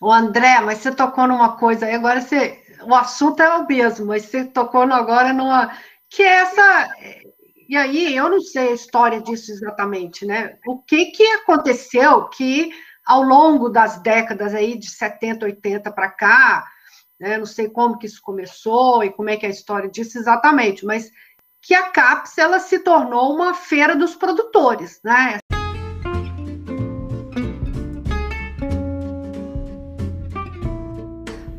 O André, mas você tocou numa coisa agora você. O assunto é o mesmo, mas você tocou agora numa. Que é essa. E aí, eu não sei a história disso exatamente, né? O que, que aconteceu que, ao longo das décadas aí, de 70, 80 para cá, né, não sei como que isso começou e como é que é a história disso exatamente, mas que a CAPES ela se tornou uma feira dos produtores, né?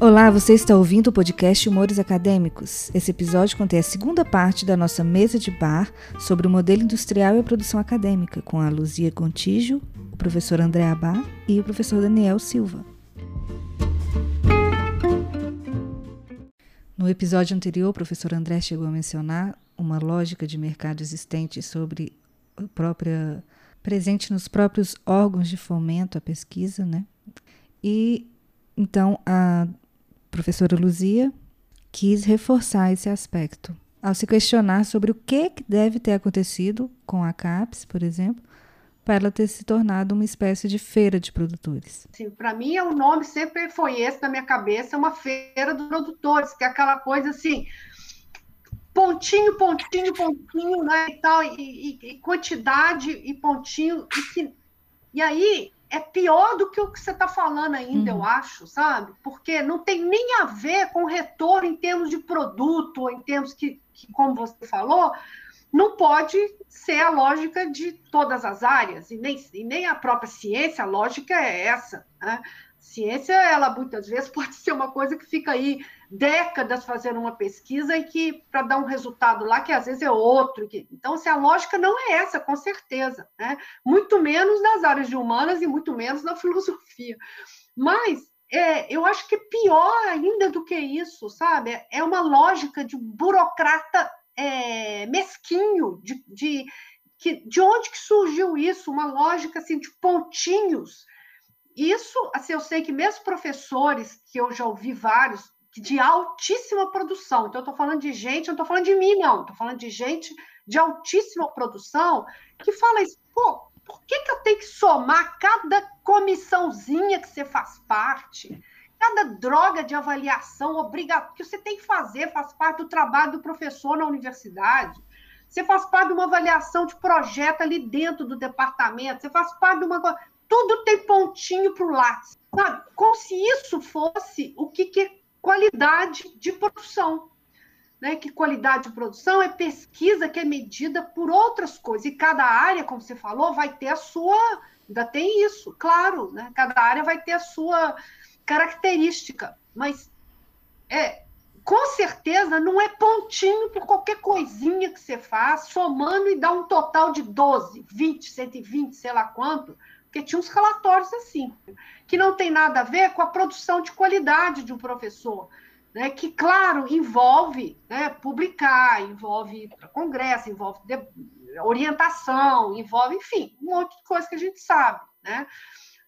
Olá, você está ouvindo o podcast Humores Acadêmicos. Esse episódio contém a segunda parte da nossa mesa de bar sobre o modelo industrial e a produção acadêmica, com a Luzia Contígio, o professor André Abá e o professor Daniel Silva. No episódio anterior, o professor André chegou a mencionar uma lógica de mercado existente sobre a própria presente nos próprios órgãos de fomento à pesquisa, né? E então a professora Luzia quis reforçar esse aspecto ao se questionar sobre o que deve ter acontecido com a CAPES, por exemplo, para ela ter se tornado uma espécie de feira de produtores. Para mim, o nome sempre foi esse na minha cabeça, uma feira dos produtores, que é aquela coisa assim, pontinho, pontinho, pontinho, né, e tal, e, e, e quantidade e pontinho, e, que, e aí é pior do que o que você está falando ainda, uhum. eu acho, sabe? Porque não tem nem a ver com retorno em termos de produto, ou em termos que, que, como você falou, não pode ser a lógica de todas as áreas, e nem, e nem a própria ciência, a lógica é essa. Né? Ciência, ela muitas vezes pode ser uma coisa que fica aí décadas fazendo uma pesquisa e que para dar um resultado lá que às vezes é outro. Que... Então, assim, a lógica não é essa, com certeza, né? Muito menos nas áreas de humanas e muito menos na filosofia. Mas é, eu acho que pior ainda do que isso, sabe? É uma lógica de burocrata é, mesquinho, de, de, que, de onde que surgiu isso? Uma lógica assim de pontinhos isso, assim, eu sei que mesmo professores, que eu já ouvi vários, de altíssima produção, então eu estou falando de gente, não estou falando de mim, não, estou falando de gente de altíssima produção, que fala isso, pô, por que, que eu tenho que somar cada comissãozinha que você faz parte? Cada droga de avaliação obrigatória que você tem que fazer, faz parte do trabalho do professor na universidade. Você faz parte de uma avaliação de projeto ali dentro do departamento, você faz parte de uma tudo tem pontinho para o lápis, sabe? Como se isso fosse o que, que é qualidade de produção. Né? Que qualidade de produção é pesquisa que é medida por outras coisas. E cada área, como você falou, vai ter a sua. Ainda tem isso, claro, né? Cada área vai ter a sua característica. Mas é, com certeza não é pontinho por qualquer coisinha que você faz, somando e dá um total de 12, 20, 120, sei lá quanto, porque tinha uns relatórios assim, que não tem nada a ver com a produção de qualidade de um professor, né? que, claro, envolve né, publicar, envolve congresso, envolve orientação, envolve, enfim, um monte de coisa que a gente sabe. Né?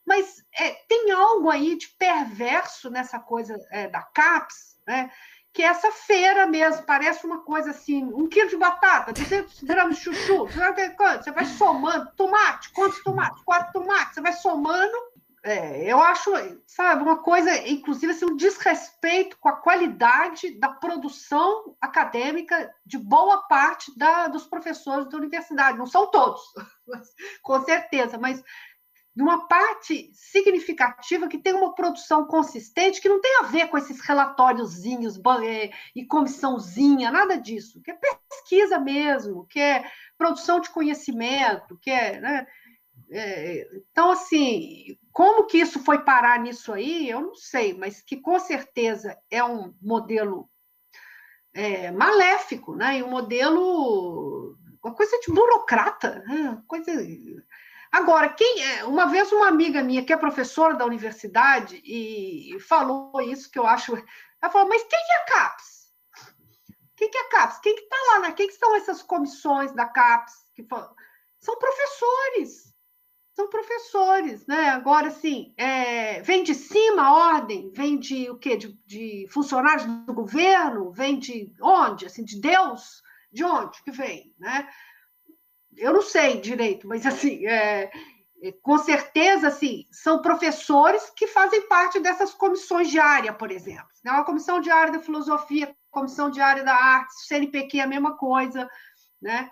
Mas é, tem algo aí de perverso nessa coisa é, da CAPES, né? Que é essa feira mesmo, parece uma coisa assim, um quilo de batata, 200 gramas de chuchu, você vai somando, tomate, quantos tomates? Quatro tomates, você vai somando. É, eu acho, sabe, uma coisa, inclusive, assim, um desrespeito com a qualidade da produção acadêmica de boa parte da, dos professores da universidade. Não são todos, com certeza, mas de uma parte significativa que tem uma produção consistente, que não tem a ver com esses relatóriozinhos e comissãozinha, nada disso, que é pesquisa mesmo, que é produção de conhecimento, que é, né? é, então, assim, como que isso foi parar nisso aí, eu não sei, mas que com certeza é um modelo é, maléfico, né? E um modelo, uma coisa de burocrata, né? coisa Agora, quem é? Uma vez uma amiga minha, que é professora da universidade, e falou isso que eu acho. Ela falou, mas quem é a CAPES? Quem que é a CAPES? Quem que está lá? Né? Quem que são essas comissões da CAPES? Que? São professores. São professores, né? Agora, assim, é, vem de cima a ordem, vem de o quê? De, de funcionários do governo, vem de onde? Assim, de Deus? De onde que vem, né? Eu não sei direito, mas assim, é, com certeza, assim, são professores que fazem parte dessas comissões de área, por exemplo. Né? Uma comissão de área da filosofia, comissão de área da arte, CNPq é a mesma coisa, né?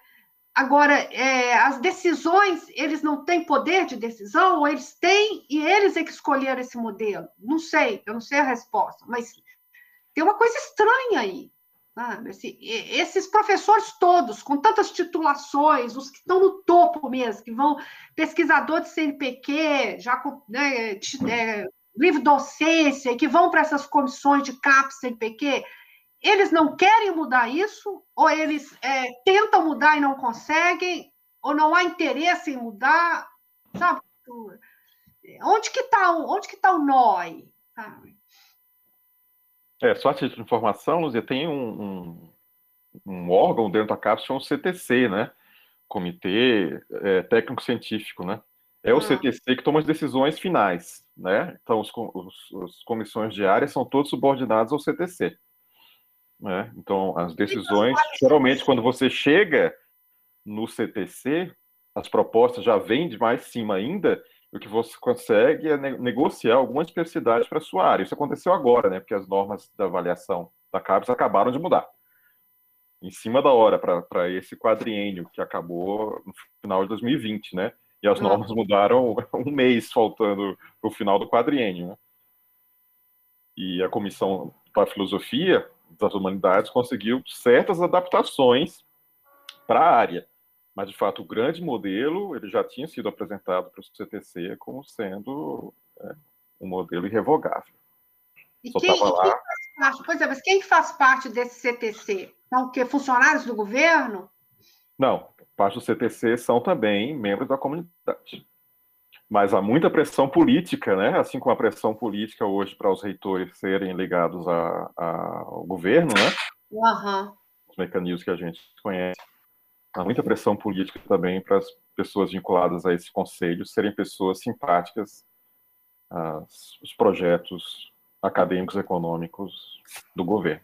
Agora, é, as decisões, eles não têm poder de decisão, ou eles têm, e eles é que escolheram esse modelo? Não sei, eu não sei a resposta, mas tem uma coisa estranha aí. Esse, esses professores todos, com tantas titulações, os que estão no topo mesmo, que vão, pesquisador de CNPq, já com né, é, livre docência, que vão para essas comissões de CAP, CNPq, eles não querem mudar isso, ou eles é, tentam mudar e não conseguem, ou não há interesse em mudar, sabe? Onde que está onde que tá o nó aí? Sabe? É, só a título de informação, Luzia, tem um, um, um órgão dentro da CAPES, chama o CTC, né? Comitê é, Técnico Científico, né? É o ah. CTC que toma as decisões finais, né? Então, os, os, as comissões diárias são todos subordinados ao CTC. Né? Então, as decisões, geralmente, quando você chega no CTC, as propostas já vêm de mais cima ainda, o que você consegue é negociar algumas especificidades para a sua área. Isso aconteceu agora, né? Porque as normas da avaliação da CAPES acabaram de mudar. Em cima da hora, para esse quadriênio que acabou no final de 2020, né? E as normas mudaram um mês faltando para o final do quadriênio, né? E a Comissão para Filosofia das Humanidades conseguiu certas adaptações para a área. Mas, de fato, o grande modelo ele já tinha sido apresentado para o CTC como sendo é, um modelo irrevogável. E Só quem, quem faz parte, pois é, mas quem faz parte desse CTC? São o quê? Funcionários do governo? Não, parte do CTC são também membros da comunidade. Mas há muita pressão política, né? assim como a pressão política hoje para os reitores serem ligados a, a, ao governo, né? Uhum. Os mecanismos que a gente conhece há muita pressão política também para as pessoas vinculadas a esse conselho serem pessoas simpáticas aos projetos acadêmicos econômicos do governo.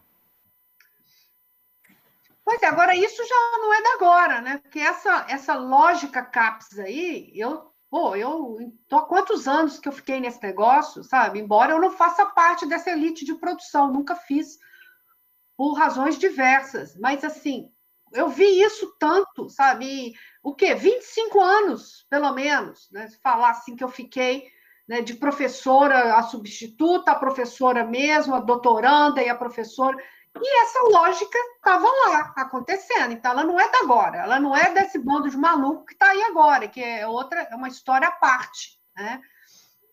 Pois é, agora isso já não é da agora, né? Porque essa, essa lógica CAPES aí, eu, pô, eu tô há quantos anos que eu fiquei nesse negócio, sabe? Embora eu não faça parte dessa elite de produção, nunca fiz, por razões diversas. Mas, assim, eu vi isso tanto, sabe? O quê? 25 anos, pelo menos, né? Falar assim que eu fiquei né, de professora a substituta, a professora mesmo, a doutoranda e a professora. E essa lógica estava lá, acontecendo. Então, ela não é da agora, ela não é desse bando de maluco que está aí agora, que é outra, é uma história à parte. Né?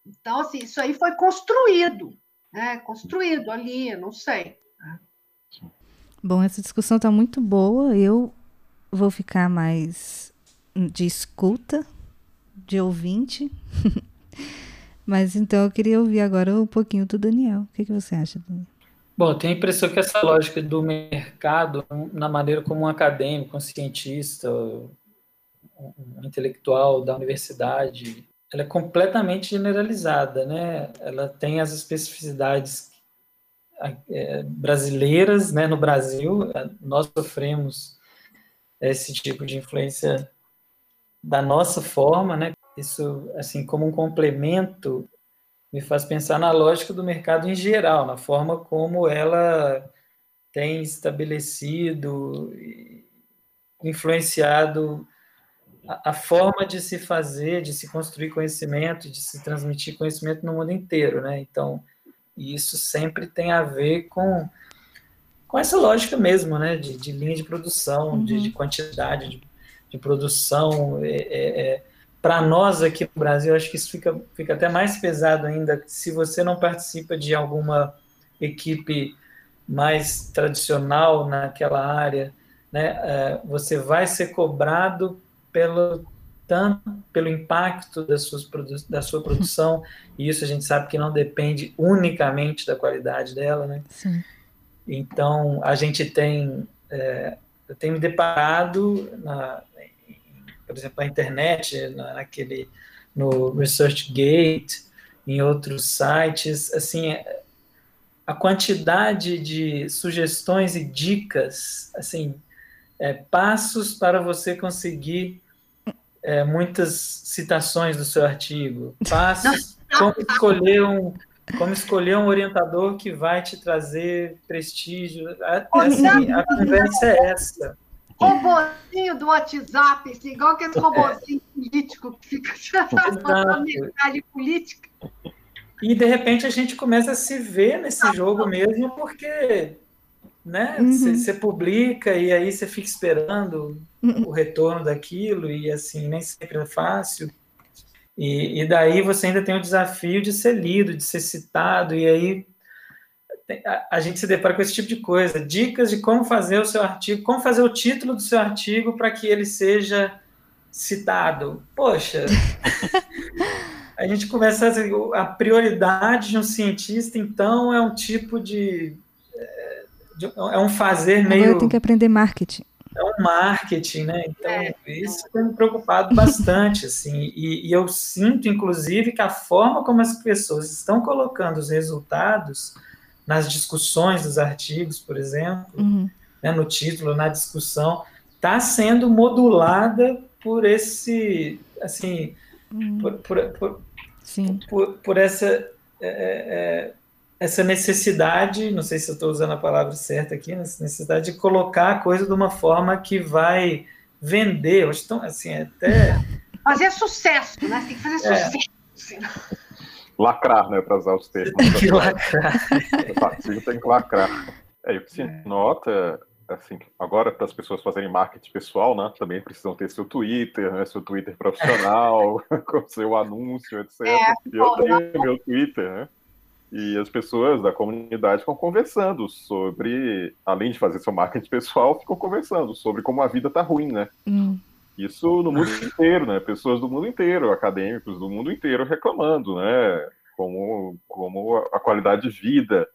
Então, assim, isso aí foi construído, né? construído ali, não sei. Né? Bom, essa discussão está muito boa. Eu vou ficar mais de escuta, de ouvinte. Mas então eu queria ouvir agora um pouquinho do Daniel. O que, que você acha, Daniel? Bom, tenho a impressão que essa lógica do mercado, na maneira como um acadêmico, um cientista, um intelectual da universidade, ela é completamente generalizada, né? Ela tem as especificidades brasileiras, né, no Brasil, é, nós sofremos esse tipo de influência da nossa forma, né? Isso, assim, como um complemento, me faz pensar na lógica do mercado em geral, na forma como ela tem estabelecido, influenciado a, a forma de se fazer, de se construir conhecimento, de se transmitir conhecimento no mundo inteiro, né? Então, e isso sempre tem a ver com, com essa lógica mesmo, né? De, de linha de produção, uhum. de, de, quantidade de, de produção. É, é, é Para nós aqui no Brasil, acho que isso fica, fica até mais pesado ainda se você não participa de alguma equipe mais tradicional naquela área, né? É, você vai ser cobrado pelo tanto pelo impacto das suas da sua produção, e isso a gente sabe que não depende unicamente da qualidade dela, né? Sim. Então, a gente tem, é, eu tenho me deparado, na, por exemplo, na internet, na, naquele, no ResearchGate, em outros sites, assim, a quantidade de sugestões e dicas, assim, é, passos para você conseguir é, muitas citações do seu artigo. Passos como escolher um como escolher um orientador que vai te trazer prestígio. Assim, a conversa é essa. Robozinho do WhatsApp, assim, igual aquele robozinho é. político que fica mensagem política. E de repente a gente começa a se ver nesse jogo mesmo, porque né? Você uhum. publica e aí você fica esperando uhum. o retorno daquilo, e assim, nem sempre é fácil. E, e daí você ainda tem o desafio de ser lido, de ser citado, e aí a, a gente se depara com esse tipo de coisa. Dicas de como fazer o seu artigo, como fazer o título do seu artigo para que ele seja citado. Poxa, a gente começa a, a prioridade de um cientista, então, é um tipo de é um fazer meio. Agora tem que aprender marketing. É um marketing, né? Então, é. isso tem me preocupado bastante, assim. E, e, eu sinto, inclusive, que a forma como as pessoas estão colocando os resultados nas discussões dos artigos, por exemplo, uhum. né, no título, na discussão, está sendo modulada por esse, assim, uhum. por, por, por, por, por essa é, é, essa necessidade, não sei se eu estou usando a palavra certa aqui, essa necessidade de colocar a coisa de uma forma que vai vender. Eu acho tão, assim, é até. Fazer sucesso, né? Tem que fazer é. sucesso. Lacrar, né? Para usar os termos. Tem que lacrar. O artigo tem que lacrar. É, o que se nota, assim, agora para as pessoas fazerem marketing pessoal, né? Também precisam ter seu Twitter, né? Seu Twitter profissional, com seu anúncio, etc. É, eu tenho meu Twitter, né? E as pessoas da comunidade ficam conversando sobre, além de fazer seu marketing pessoal, ficam conversando sobre como a vida tá ruim, né? Hum. Isso no mundo inteiro, né? Pessoas do mundo inteiro, acadêmicos do mundo inteiro reclamando, né? Como, como a qualidade de vida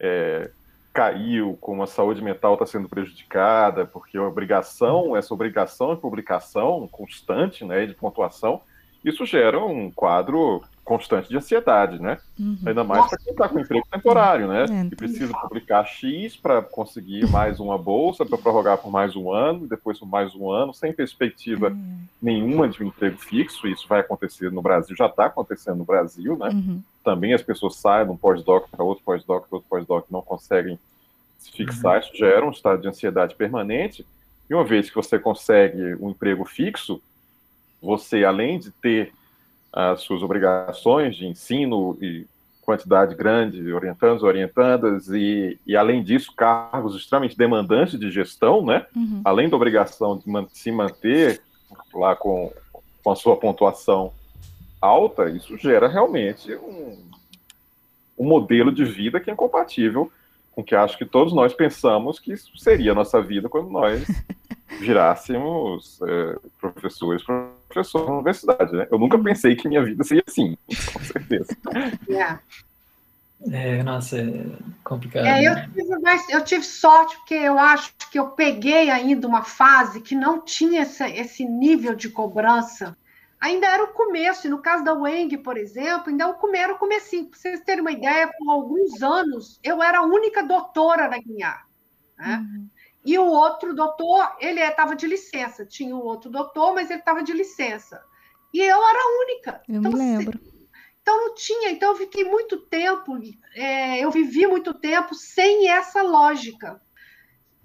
é, caiu, como a saúde mental está sendo prejudicada, porque a obrigação, essa obrigação de publicação constante, né, de pontuação, isso gera um quadro constante de ansiedade, né? Uhum. Ainda mais para quem está com emprego temporário, né? É, que precisa publicar X para conseguir mais uma bolsa, para prorrogar por mais um ano, depois por mais um ano, sem perspectiva uhum. nenhuma de um emprego fixo. Isso vai acontecer no Brasil, já está acontecendo no Brasil, né? Uhum. Também as pessoas saem de um pós-doc para outro pós-doc, para outro pós-doc, não conseguem se fixar. Uhum. Isso gera um estado de ansiedade permanente. E uma vez que você consegue um emprego fixo, você, além de ter as suas obrigações de ensino e quantidade grande, orientandos, orientandas, e, e além disso, cargos extremamente demandantes de gestão, né? Uhum. Além da obrigação de man se manter lá com, com a sua pontuação alta, isso gera realmente um, um modelo de vida que é incompatível com o que acho que todos nós pensamos que seria a nossa vida quando nós virássemos é, professores, professores na universidade, né? Eu nunca uhum. pensei que minha vida seria assim, com certeza. Yeah. É, nossa, é complicado. É, eu, tive, mas eu tive sorte, porque eu acho que eu peguei ainda uma fase que não tinha essa, esse nível de cobrança. Ainda era o começo, e no caso da Weng, por exemplo, ainda era o comecinho. Para vocês terem uma ideia, por alguns anos, eu era a única doutora na Guinhar. Né? Uhum. E o outro doutor, ele estava de licença. Tinha o outro doutor, mas ele estava de licença. E eu era a única. Eu então, me lembro. Então não tinha. Então eu fiquei muito tempo, é, eu vivi muito tempo sem essa lógica.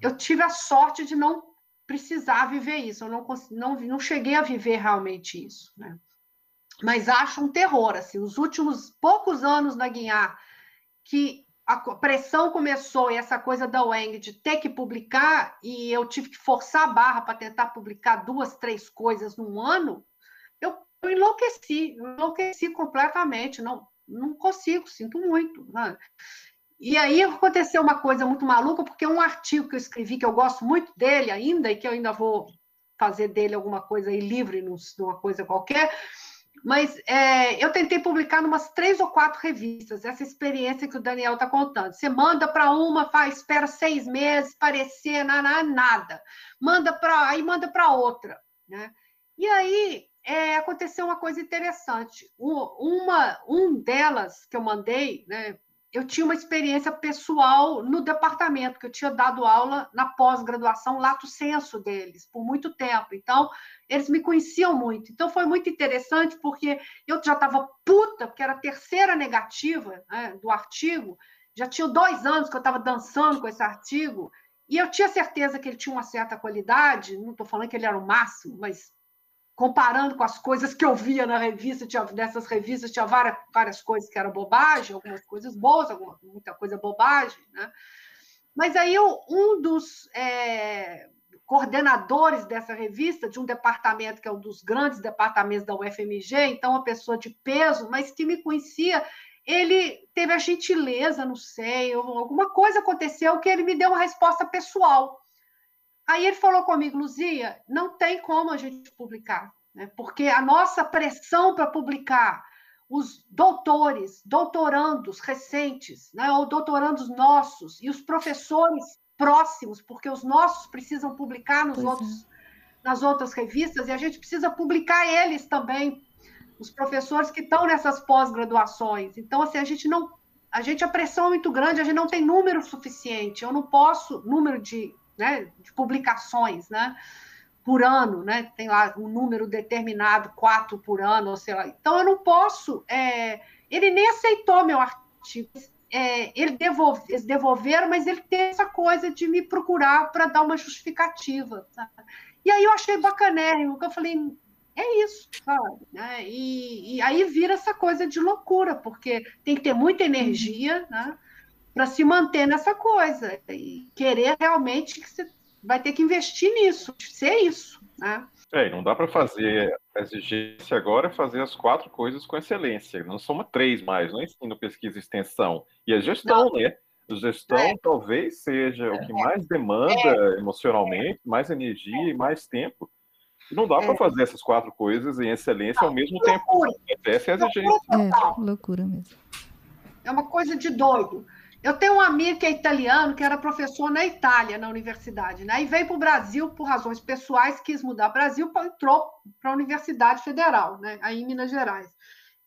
Eu tive a sorte de não precisar viver isso. Eu não, não, não cheguei a viver realmente isso. Né? Mas acho um terror. Assim, os últimos poucos anos na Guiar, que a pressão começou e essa coisa da Wang de ter que publicar e eu tive que forçar a barra para tentar publicar duas, três coisas num ano, eu, eu enlouqueci, enlouqueci completamente, não, não consigo, sinto muito. Né? E aí aconteceu uma coisa muito maluca, porque um artigo que eu escrevi, que eu gosto muito dele ainda, e que eu ainda vou fazer dele alguma coisa aí livre, numa coisa qualquer, mas é, eu tentei publicar em umas três ou quatro revistas, essa experiência que o Daniel está contando. Você manda para uma, faz, espera seis meses, parecer, nada, nada. Manda para, aí manda para outra. Né? E aí é, aconteceu uma coisa interessante. uma, um delas que eu mandei, né, eu tinha uma experiência pessoal no departamento, que eu tinha dado aula na pós-graduação, lato senso deles, por muito tempo. Então, eles me conheciam muito. Então, foi muito interessante, porque eu já estava puta, porque era a terceira negativa né, do artigo, já tinha dois anos que eu estava dançando com esse artigo, e eu tinha certeza que ele tinha uma certa qualidade, não estou falando que ele era o máximo, mas comparando com as coisas que eu via na revista, tinha, nessas revistas tinha várias, várias coisas que eram bobagem, algumas coisas boas, alguma, muita coisa bobagem, né? Mas aí um dos é, coordenadores dessa revista, de um departamento que é um dos grandes departamentos da UFMG, então uma pessoa de peso, mas que me conhecia, ele teve a gentileza, não sei, alguma coisa aconteceu que ele me deu uma resposta pessoal. Aí ele falou comigo, Luzia, não tem como a gente publicar, né? porque a nossa pressão para publicar os doutores, doutorandos recentes, né? ou doutorandos nossos, e os professores próximos, porque os nossos precisam publicar nos outros, é. nas outras revistas, e a gente precisa publicar eles também, os professores que estão nessas pós-graduações. Então, assim, a gente não. A gente, a pressão é muito grande, a gente não tem número suficiente. Eu não posso, número de né, de publicações, né, por ano, né, tem lá um número determinado, quatro por ano, ou sei lá. Então, eu não posso. É, ele nem aceitou meu artigo. É, ele devolve, eles devolveram, mas ele tem essa coisa de me procurar para dar uma justificativa. Sabe? E aí eu achei bacanérrimo, que eu falei, é isso, sabe? Né? E, e, aí vira essa coisa de loucura, porque tem que ter muita energia, né? para se manter nessa coisa e querer realmente que você vai ter que investir nisso, ser isso, né? É, não dá para fazer a exigência agora é fazer as quatro coisas com excelência. Não são três mais, não é ensino, pesquisa e extensão. E a gestão, não. né? A gestão é. talvez seja o que mais demanda é. emocionalmente, mais energia e mais tempo. E não dá para é. fazer essas quatro coisas em excelência não, ao mesmo loucura. tempo. Essa é a exigência. É, loucura mesmo. É uma coisa de doido. Eu tenho um amigo que é italiano, que era professor na Itália, na universidade, né? E veio para o Brasil por razões pessoais, quis mudar Brasil, entrou para a Universidade Federal, né? Aí em Minas Gerais.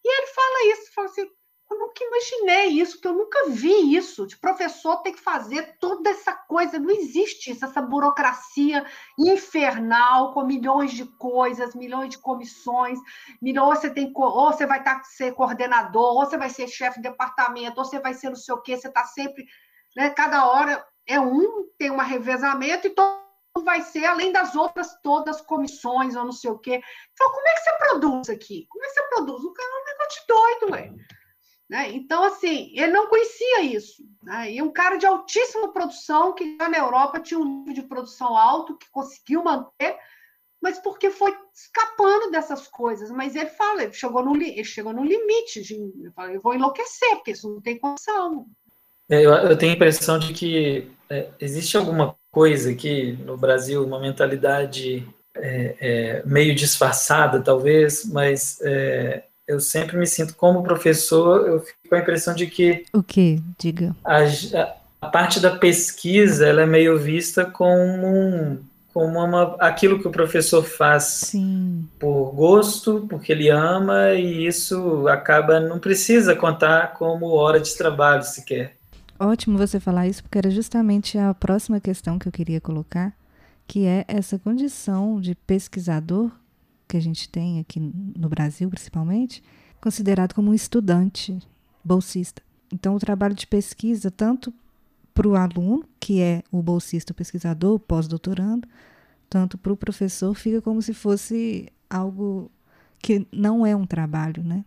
E ele fala isso, fala assim, eu nunca imaginei isso, porque eu nunca vi isso. De professor tem que fazer toda essa coisa. Não existe isso, essa burocracia infernal com milhões de coisas, milhões de comissões. Milhões, você tem, ou você vai estar tá, ser coordenador, ou você vai ser chefe de departamento, ou você vai ser não sei o quê. Você está sempre. Né, cada hora é um, tem um revezamento e todo vai ser, além das outras todas comissões ou não sei o quê. Então, como é que você produz aqui? Como é que você produz? O cara é um negócio de doido, ué. Né? Então, assim, ele não conhecia isso. Né? E um cara de altíssima produção, que na Europa tinha um nível de produção alto, que conseguiu manter, mas porque foi escapando dessas coisas. Mas ele fala, ele chegou no, ele chegou no limite de eu, falo, eu vou enlouquecer, porque isso não tem condição. É, eu, eu tenho a impressão de que é, existe alguma coisa aqui no Brasil, uma mentalidade é, é meio disfarçada, talvez, mas é, eu sempre me sinto como professor, eu fico com a impressão de que o que diga a, a, parte da pesquisa ela é meio vista como um, como uma, aquilo que o professor faz Sim. por gosto, porque ele ama e isso acaba não precisa contar como hora de trabalho sequer. Ótimo você falar isso, porque era justamente a próxima questão que eu queria colocar, que é essa condição de pesquisador que a gente tem aqui no Brasil, principalmente, considerado como um estudante bolsista. Então, o trabalho de pesquisa, tanto para o aluno, que é o bolsista o pesquisador, o pós-doutorando, tanto para o professor, fica como se fosse algo que não é um trabalho, né?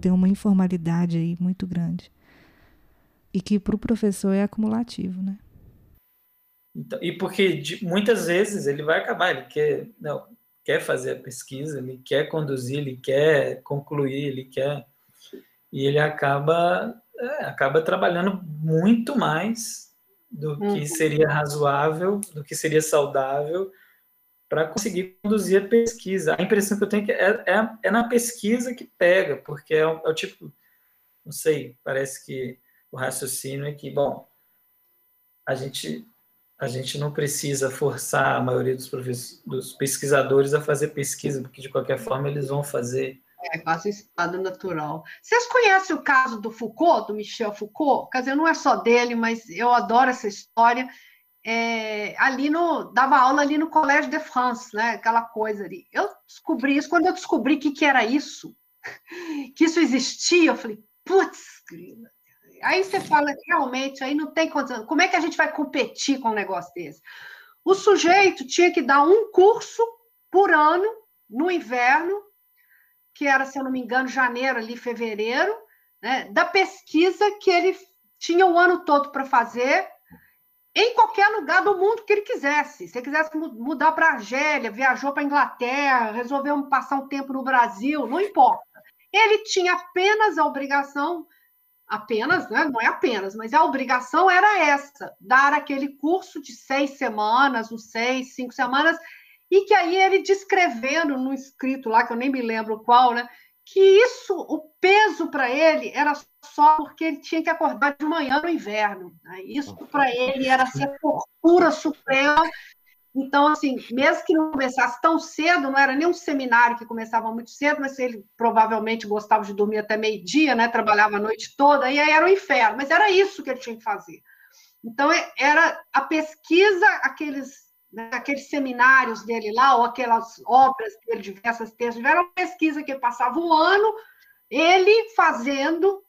Tem uma informalidade aí muito grande. E que para o professor é acumulativo, né? Então, e porque de, muitas vezes ele vai acabar, ele quer, não, quer fazer a pesquisa, ele quer conduzir, ele quer concluir, ele quer e ele acaba é, acaba trabalhando muito mais do que uhum. seria razoável, do que seria saudável para conseguir conduzir a pesquisa. A impressão que eu tenho é que é, é, é na pesquisa que pega, porque é o, é o tipo, não sei, parece que o raciocínio é que, bom, a gente a gente não precisa forçar a maioria dos, dos pesquisadores a fazer pesquisa, porque de qualquer forma eles vão fazer É, em estado natural. Vocês conhecem o caso do Foucault, do Michel Foucault? Quer dizer, não é só dele, mas eu adoro essa história. É, ali no dava aula ali no Collège de France, né? Aquela coisa ali. Eu descobri isso quando eu descobri que que era isso, que isso existia. Eu falei, putz, aí você fala realmente, aí não tem condição. Como é que a gente vai competir com um negócio desse? O sujeito tinha que dar um curso por ano no inverno que era, se eu não me engano, janeiro, ali, fevereiro, né, da pesquisa que ele tinha o ano todo para fazer em qualquer lugar do mundo que ele quisesse. Se ele quisesse mudar para a Argélia, viajou para a Inglaterra, resolveu passar um tempo no Brasil, não importa. Ele tinha apenas a obrigação, apenas, né? não é apenas, mas a obrigação era essa: dar aquele curso de seis semanas, uns seis, cinco semanas, e que aí ele descrevendo no escrito lá, que eu nem me lembro qual, né? Que isso, o peso para ele era só porque ele tinha que acordar de manhã no inverno. Né? Isso para ele era ser tortura suprema. Então, assim, mesmo que não começasse tão cedo, não era nem um seminário que começava muito cedo, mas ele provavelmente gostava de dormir até meio-dia, né? Trabalhava a noite toda, e aí era o inferno. Mas era isso que ele tinha que fazer. Então, é, era a pesquisa, aqueles aqueles seminários dele lá, ou aquelas obras dele, diversas textos, era uma pesquisa que passava um ano, ele fazendo,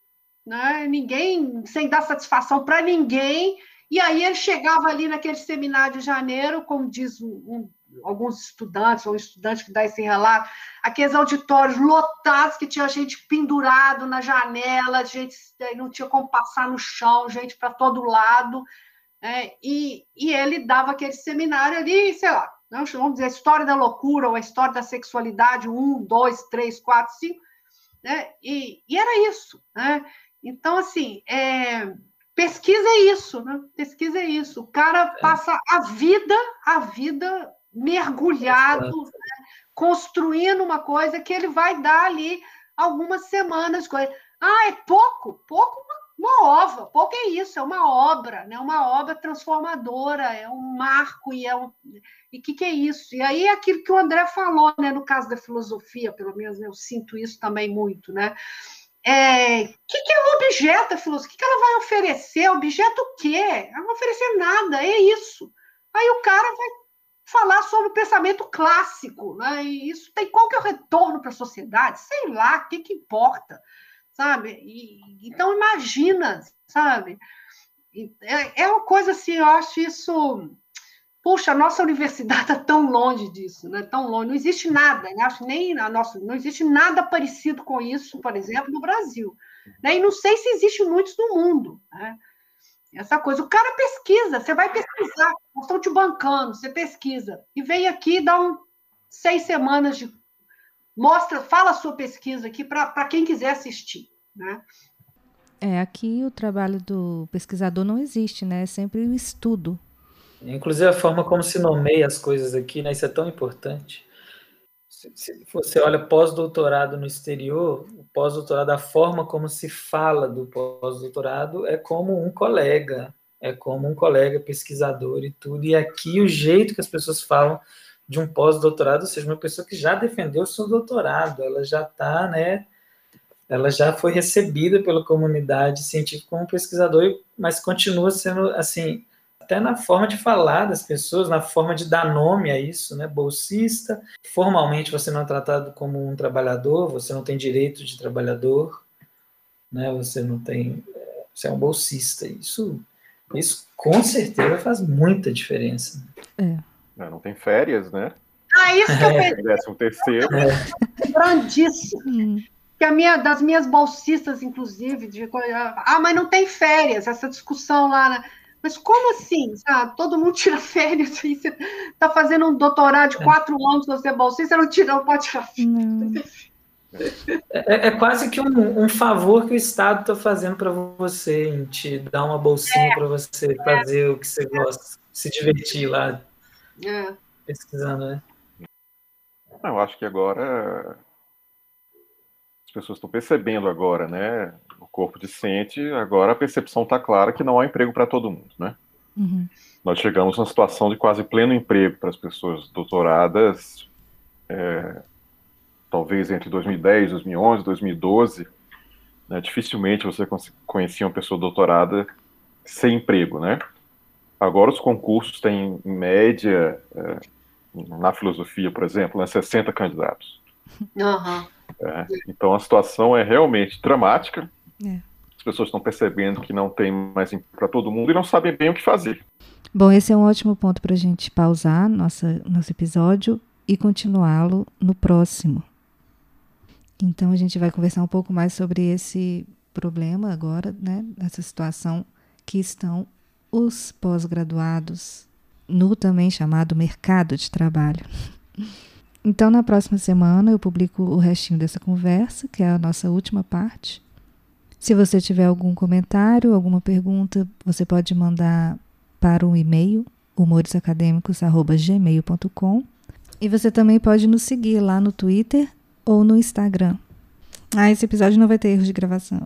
né, ninguém, sem dar satisfação para ninguém, e aí ele chegava ali naquele seminário de janeiro, como diz um, alguns estudantes, ou um estudante que dá esse relato, aqueles auditórios lotados que tinha gente pendurado na janela, gente não tinha como passar no chão, gente para todo lado, é, e, e ele dava aquele seminário ali, sei lá, não, vamos dizer, a história da loucura ou a história da sexualidade, um, dois, três, quatro, cinco, né? E, e era isso, né? Então, assim, é, pesquisa é isso, né? Pesquisa é isso. O cara é. passa a vida, a vida mergulhado, né? construindo uma coisa que ele vai dar ali algumas semanas. Ah, é pouco? Pouco uma obra, pouco é isso, é uma obra, né? uma obra transformadora, é um marco, e é um. E o que, que é isso? E aí é aquilo que o André falou, né? no caso da filosofia, pelo menos eu sinto isso também muito, né? É, que, que é o objeto da filosofia? O que, que ela vai oferecer? Objeto o quê? Ela não vai oferecer nada, é isso. Aí o cara vai falar sobre o pensamento clássico, né? E isso tem qual que é o retorno para a sociedade? Sei lá, o que, que importa? sabe? E, então, imagina, sabe? É, é uma coisa assim, eu acho isso. Puxa, a nossa universidade está tão longe disso, né? Tão longe. Não existe nada, né? Acho nem a nossa, não existe nada parecido com isso, por exemplo, no Brasil. Né? E não sei se existe muitos no mundo. Né? Essa coisa, o cara pesquisa, você vai pesquisar, nós estamos te bancando, você pesquisa, e vem aqui dá um seis semanas de mostra, fala a sua pesquisa aqui para quem quiser assistir, né? É, aqui o trabalho do pesquisador não existe, né? É sempre o estudo. Inclusive a forma como se nomeia as coisas aqui, né? Isso é tão importante. Se você olha pós-doutorado no exterior, o pós-doutorado, a forma como se fala do pós-doutorado é como um colega, é como um colega pesquisador e tudo. E aqui o jeito que as pessoas falam de um pós-doutorado, ou seja, uma pessoa que já defendeu seu doutorado, ela já está, né, ela já foi recebida pela comunidade científica como pesquisador, mas continua sendo, assim, até na forma de falar das pessoas, na forma de dar nome a isso, né, bolsista, formalmente você não é tratado como um trabalhador, você não tem direito de trabalhador, né, você não tem, você é um bolsista, isso, isso com certeza faz muita diferença. É. Não, não tem férias, né? Ah, isso que eu pensei. Décimo terceiro. Grandíssimo. Hum. Que a minha, das minhas bolsistas, inclusive, de, ah, mas não tem férias, essa discussão lá, né? Mas como assim? Sabe? Todo mundo tira férias e você está fazendo um doutorado de é. quatro anos, você é bolsista, você não, tira, não pode tirar férias. É, é, quase que um, um, favor que o Estado está fazendo para você, em te dar uma bolsinha é, para você fazer o que você gosta, se divertir lá. É. Pesquisando, né? Eu acho que agora as pessoas estão percebendo agora, né? Corpo discente, agora a percepção está clara que não há emprego para todo mundo, né? Uhum. Nós chegamos numa situação de quase pleno emprego para as pessoas doutoradas, é, talvez entre 2010, 2011, 2012, né, dificilmente você conhecia uma pessoa doutorada sem emprego, né? Agora os concursos têm, em média, é, na filosofia, por exemplo, né, 60 candidatos. Uhum. É, então a situação é realmente dramática. É. As pessoas estão percebendo que não tem mais para todo mundo e não sabem bem o que fazer. Bom, esse é um ótimo ponto para a gente pausar nossa, nosso episódio e continuá-lo no próximo. Então a gente vai conversar um pouco mais sobre esse problema agora, né? Essa situação que estão os pós-graduados no também chamado mercado de trabalho. Então, na próxima semana, eu publico o restinho dessa conversa, que é a nossa última parte. Se você tiver algum comentário, alguma pergunta, você pode mandar para o e-mail humoresacadêmicos.gmail.com e você também pode nos seguir lá no Twitter ou no Instagram. Ah, esse episódio não vai ter erros de gravação.